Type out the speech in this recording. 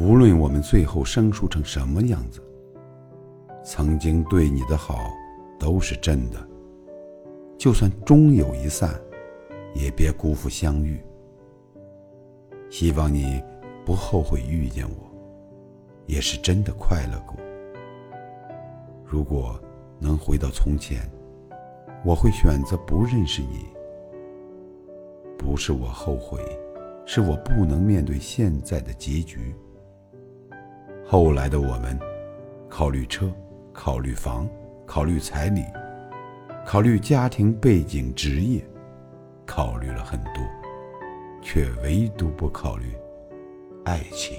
无论我们最后生疏成什么样子，曾经对你的好都是真的。就算终有一散，也别辜负相遇。希望你不后悔遇见我，也是真的快乐过。如果能回到从前，我会选择不认识你。不是我后悔，是我不能面对现在的结局。后来的我们，考虑车，考虑房，考虑彩礼，考虑家庭背景、职业，考虑了很多，却唯独不考虑爱情。